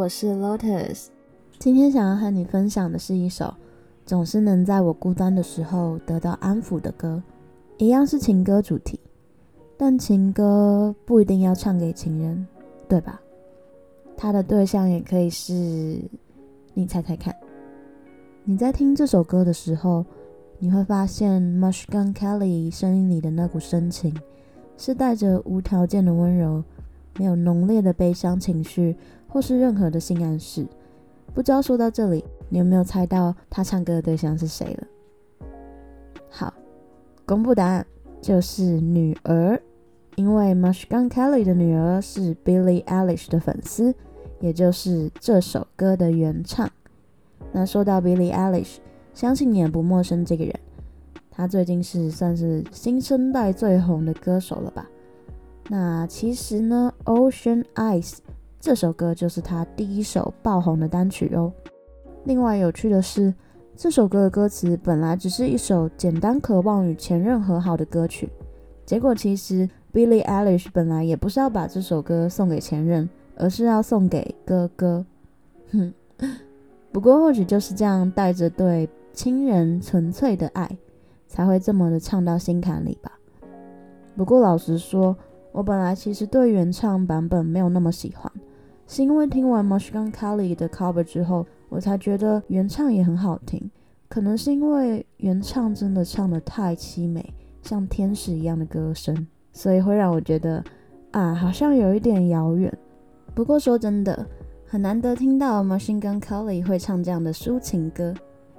我是 Lotus。今天想要和你分享的是一首总是能在我孤单的时候得到安抚的歌，一样是情歌主题，但情歌不一定要唱给情人，对吧？他的对象也可以是你猜猜看。你在听这首歌的时候，你会发现 Machine Gun Kelly 声音里的那股深情，是带着无条件的温柔。没有浓烈的悲伤情绪，或是任何的性暗示。不知道说到这里，你有没有猜到他唱歌的对象是谁了？好，公布答案，就是女儿。因为 m a s h g u n Kelly 的女儿是 Billie Eilish 的粉丝，也就是这首歌的原唱。那说到 Billie Eilish，相信你也不陌生这个人。她最近是算是新生代最红的歌手了吧？那其实呢，《Ocean Eyes》这首歌就是他第一首爆红的单曲哦。另外有趣的是，这首歌的歌词本来只是一首简单渴望与前任和好的歌曲，结果其实 Billie Eilish 本来也不是要把这首歌送给前任，而是要送给哥哥。哼，不过或许就是这样带着对亲人纯粹的爱，才会这么的唱到心坎里吧。不过老实说，我本来其实对原唱版本没有那么喜欢，是因为听完 Machine Gun Kelly 的 cover 之后，我才觉得原唱也很好听。可能是因为原唱真的唱得太凄美，像天使一样的歌声，所以会让我觉得啊，好像有一点遥远。不过说真的，很难得听到 Machine Gun Kelly 会唱这样的抒情歌，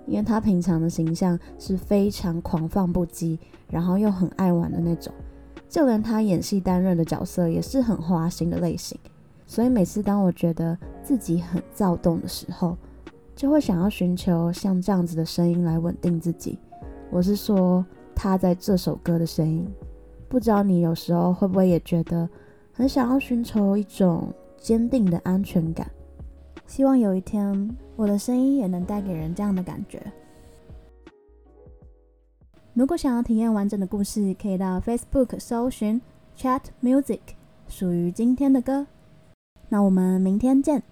因为他平常的形象是非常狂放不羁，然后又很爱玩的那种。就连他演戏担任的角色也是很花心的类型，所以每次当我觉得自己很躁动的时候，就会想要寻求像这样子的声音来稳定自己。我是说他在这首歌的声音，不知道你有时候会不会也觉得很想要寻求一种坚定的安全感？希望有一天我的声音也能带给人这样的感觉。如果想要体验完整的故事，可以到 Facebook 搜寻 Chat Music，属于今天的歌。那我们明天见。